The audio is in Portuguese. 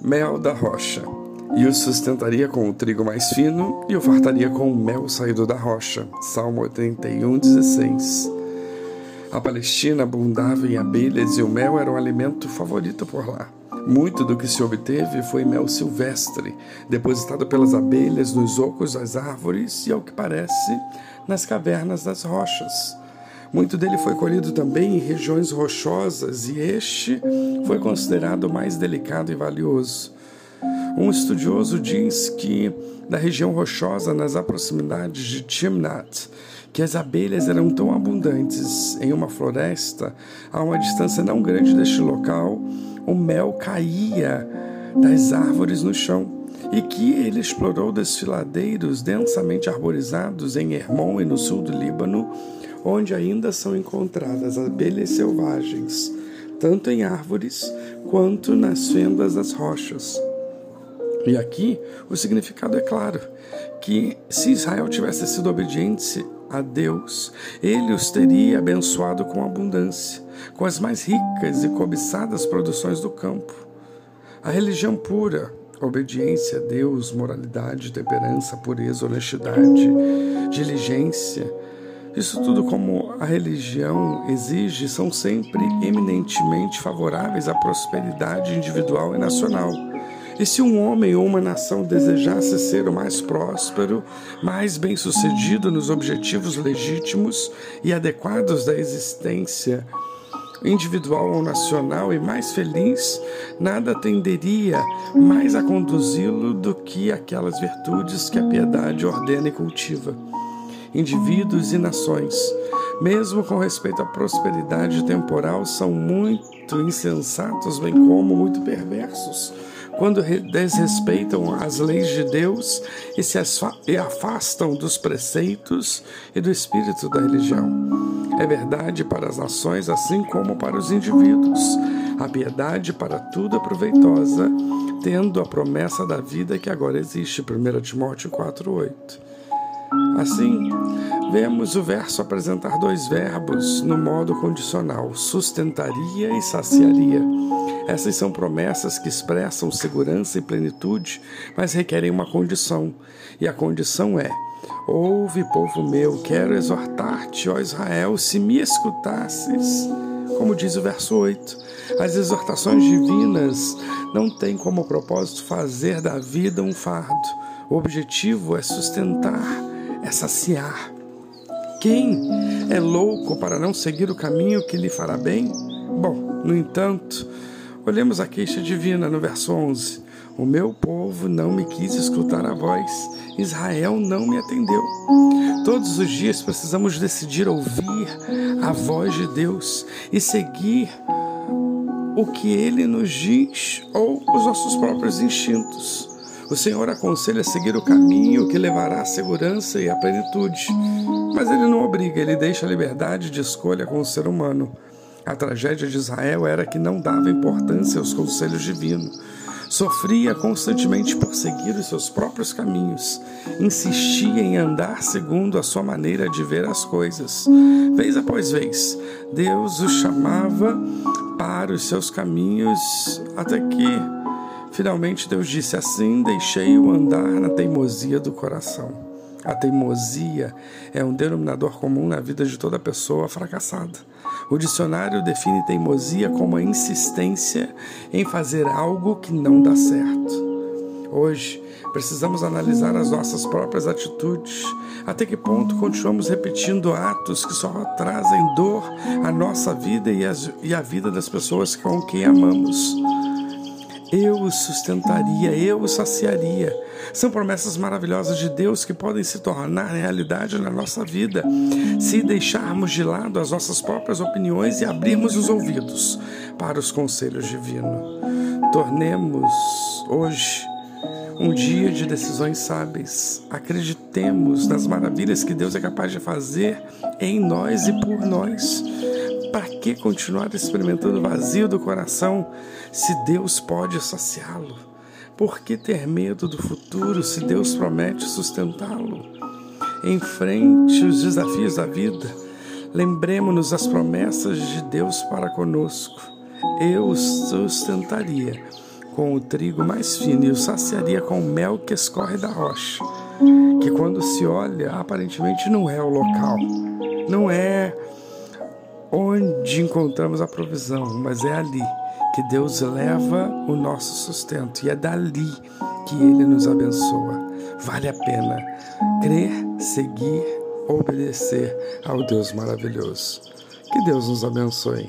mel da rocha, e o sustentaria com o trigo mais fino, e o fartaria com o mel saído da rocha. Salmo 81, 16. A Palestina abundava em abelhas e o mel era o alimento favorito por lá. Muito do que se obteve foi mel silvestre, depositado pelas abelhas nos ocos das árvores e, ao que parece, nas cavernas das rochas. Muito dele foi colhido também em regiões rochosas e este foi considerado mais delicado e valioso. Um estudioso diz que, na região rochosa, nas proximidades de Timnat, que as abelhas eram tão abundantes em uma floresta, a uma distância não grande deste local, o mel caía das árvores no chão e que ele explorou desfiladeiros densamente arborizados em Hermon e no sul do Líbano, onde ainda são encontradas abelhas selvagens, tanto em árvores quanto nas fendas das rochas. E aqui o significado é claro: que se Israel tivesse sido obediente a Deus, ele os teria abençoado com abundância, com as mais ricas e cobiçadas produções do campo. A religião pura, obediência a Deus, moralidade, temperança, pureza, honestidade, diligência, isso tudo como a religião exige, são sempre eminentemente favoráveis à prosperidade individual e nacional. E se um homem ou uma nação desejasse ser o mais próspero, mais bem-sucedido nos objetivos legítimos e adequados da existência individual ou nacional e mais feliz, nada tenderia mais a conduzi-lo do que aquelas virtudes que a piedade ordena e cultiva. Indivíduos e nações, mesmo com respeito à prosperidade temporal, são muito insensatos, bem como muito perversos, quando desrespeitam as leis de Deus e se afastam dos preceitos e do espírito da religião. É verdade para as nações, assim como para os indivíduos. A piedade para tudo é proveitosa, tendo a promessa da vida que agora existe. 1 Timóteo 4,8. Assim, vemos o verso apresentar dois verbos no modo condicional: sustentaria e saciaria. Essas são promessas que expressam segurança e plenitude, mas requerem uma condição. E a condição é: Ouve, povo meu, quero exortar-te, ó Israel, se me escutasses. Como diz o verso 8, as exortações divinas não têm como propósito fazer da vida um fardo. O objetivo é sustentar é saciar. Quem é louco para não seguir o caminho que lhe fará bem? Bom, no entanto, olhemos a queixa divina no verso 11. O meu povo não me quis escutar a voz, Israel não me atendeu. Todos os dias precisamos decidir ouvir a voz de Deus e seguir o que ele nos diz ou os nossos próprios instintos. O Senhor aconselha a seguir o caminho que levará à segurança e à plenitude, mas ele não obriga, ele deixa a liberdade de escolha com o ser humano. A tragédia de Israel era que não dava importância aos conselhos divinos. Sofria constantemente por seguir os seus próprios caminhos, insistia em andar segundo a sua maneira de ver as coisas. Vez após vez, Deus os chamava para os seus caminhos até que Finalmente Deus disse: Assim deixei-o andar na teimosia do coração. A teimosia é um denominador comum na vida de toda pessoa fracassada. O dicionário define teimosia como a insistência em fazer algo que não dá certo. Hoje, precisamos analisar as nossas próprias atitudes. Até que ponto continuamos repetindo atos que só trazem dor à nossa vida e, à vida das pessoas com quem amamos? Eu os sustentaria, eu os saciaria. São promessas maravilhosas de Deus que podem se tornar realidade na nossa vida se deixarmos de lado as nossas próprias opiniões e abrirmos os ouvidos para os conselhos divinos. Tornemos hoje um dia de decisões sábias. Acreditemos nas maravilhas que Deus é capaz de fazer em nós e por nós. Para que continuar experimentando o vazio do coração se Deus pode saciá-lo? Por que ter medo do futuro se Deus promete sustentá-lo? Enfrente os desafios da vida. Lembremos-nos das promessas de Deus para conosco. Eu sustentaria com o trigo mais fino e o saciaria com o mel que escorre da rocha. Que quando se olha, aparentemente não é o local, não é onde encontramos a provisão, mas é ali que Deus leva o nosso sustento e é dali que Ele nos abençoa. Vale a pena crer, seguir, obedecer ao Deus maravilhoso. Que Deus nos abençoe.